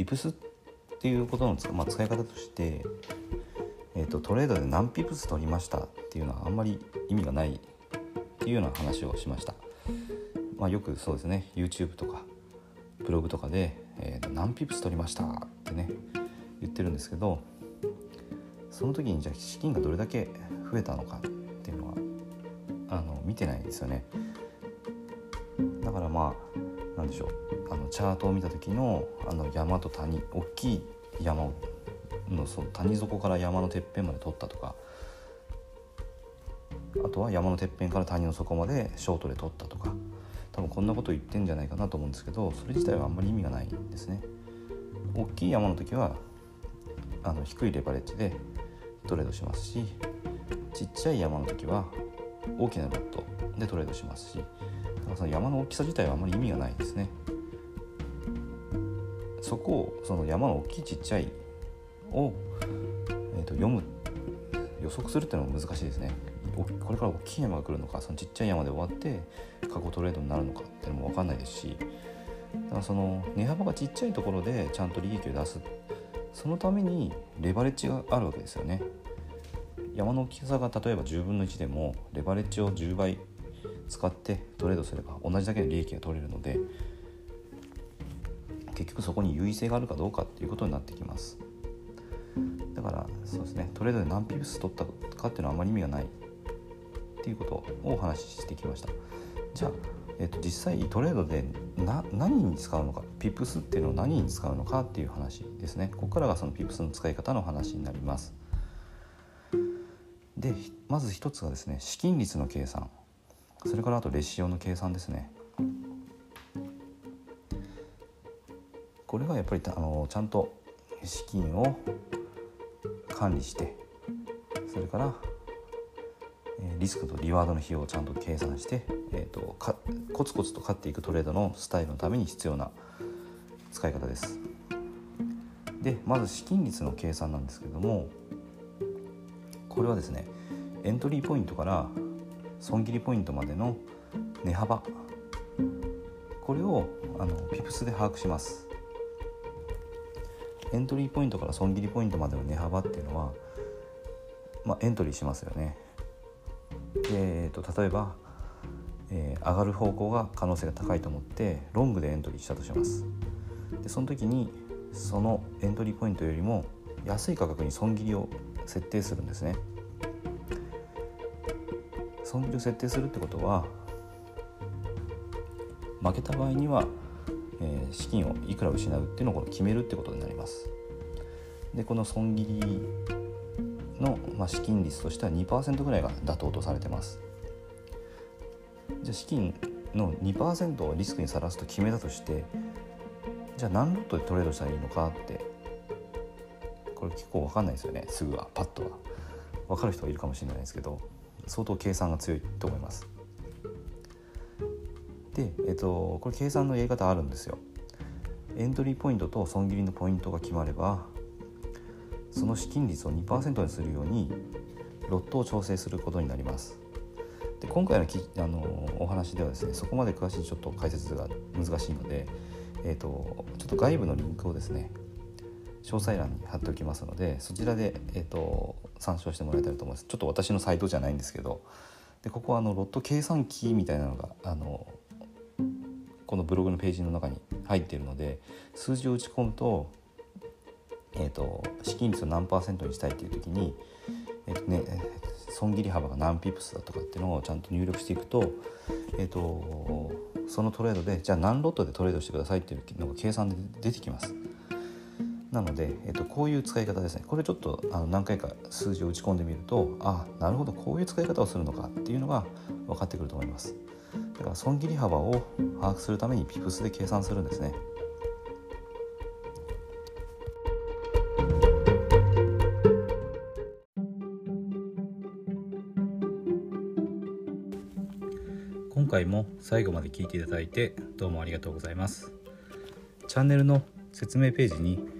ピプスっていうことの、まあ、使い方として、えーと、トレードで何ピプス取りましたっていうのはあんまり意味がないっていうような話をしました。まあ、よくそうですね YouTube とかブログとかで、えー、何ピプス取りましたってね言ってるんですけどその時にじゃあ資金がどれだけ増えたのかっていうのはあの見てないんですよねだからまあなんでしょう。あのチャートを見た時のあの山と谷大きい山のその谷底から山のてっぺんまで取ったとか。あとは山のてっぺんから谷の底までショートで取ったとか。多分こんなこと言ってんじゃないかなと思うんですけどそれ自体はあんまり意味がないんですね。大きい山の時はあの低いレバレッジでトレードしますしちっちゃい山の時は大きなロットでトレードしますしだからその山の大きさ自体はあまり意味がないですね。そこをその山の大きいちっちゃいを、えー、と読む予測するっていうのは難しいですね。これから大きい山が来るのかそのちっちゃい山で終わって過去トレードになるのかっていうのも分かんないですしだからその値幅がちっちゃいところでちゃんと利益を出すそのためにレバレッジがあるわけですよね。山の大きさが例えば10分の1でもレバレッジを10倍使ってトレードすれば同じだけの利益が取れるので結局そこに優位性があるかどうかっていうことになってきます。だからそうですねトレードで何ピプス取ったかっていうのはあまり意味がないっていうことをお話ししてきました。じゃあ、えー、と実際トレードでな何に使うのかピプスっていうのを何に使うのかっていう話ですね。ここからがそのピプスの使い方の話になります。でまず一つがですね資金率の計算それからあとレシオの計算ですねこれがやっぱりあのちゃんと資金を管理してそれからリスクとリワードの費用をちゃんと計算して、えーと、かコツコツと勝っていくトレードのスタイルのために必要な使い方です。でまず資金率の計算なんですけれどもこれはですねエントリーポイントから損切りポイントまでの値幅これをあのピプスで把握します。エントリーポイントから損切りポイントまでの値幅っていうのは、まあ、エントリーしますよね。えーと、例えば、えー、上がる方向が可能性が高いと思ってロングでエントリーしたとします。でその時にそのエントリーポイントよりも安い価格に損切りを設定するんですね。損切りを設定するってことは負けた場合には、えー、資金をいくら失うっていうのを決めるってことになります。でこの損切りの、まあ、資金率としては2%ぐらいが妥当とされてます。じゃあ資金の2%をリスクにさらすと決めたとしてじゃあ何ロットでトレードしたらいいのかってこれ結構分かんないですよね。すぐはパッとは。分かる人はいるかもしれないですけど相当計算が強いと思います。で、えっと、これ計算のやり方あるんですよ。エントリーポイントと損切りのポイントが決まればその資金率を2%にするようにロットを調整することになります。で今回のきあのお話ではですねそこまで詳しいちょっと解説が難しいので、えーと、ちょっと外部のリンクをですね詳細欄に貼っておきますのでそちらで、えーと、参照してもらえたらと思いますちょっと私のサイトじゃないんですけどでここはあのロット計算機みたいなのがあのこのブログのページの中に入っているので数字を打ち込むとえーと、資金率を何パーセントにしたいっていう時に、えーとね、損切り幅が何ピプスだとかっていうのをちゃんと入力していくと,、えーと、そのトレードでじゃあ何ロットでトレードしてくださいっていうのが計算で出てきます。なので、えーと、こういう使い方ですねこれちょっとあの何回か数字を打ち込んでみるとあなるほどこういう使い方をするのかっていうのが分かってくると思います。だから損切り幅を把握するためにピプスで計算するんですね今。回も最後まで聞いていただいてどうもありがとうございますチャンネルの説明ページに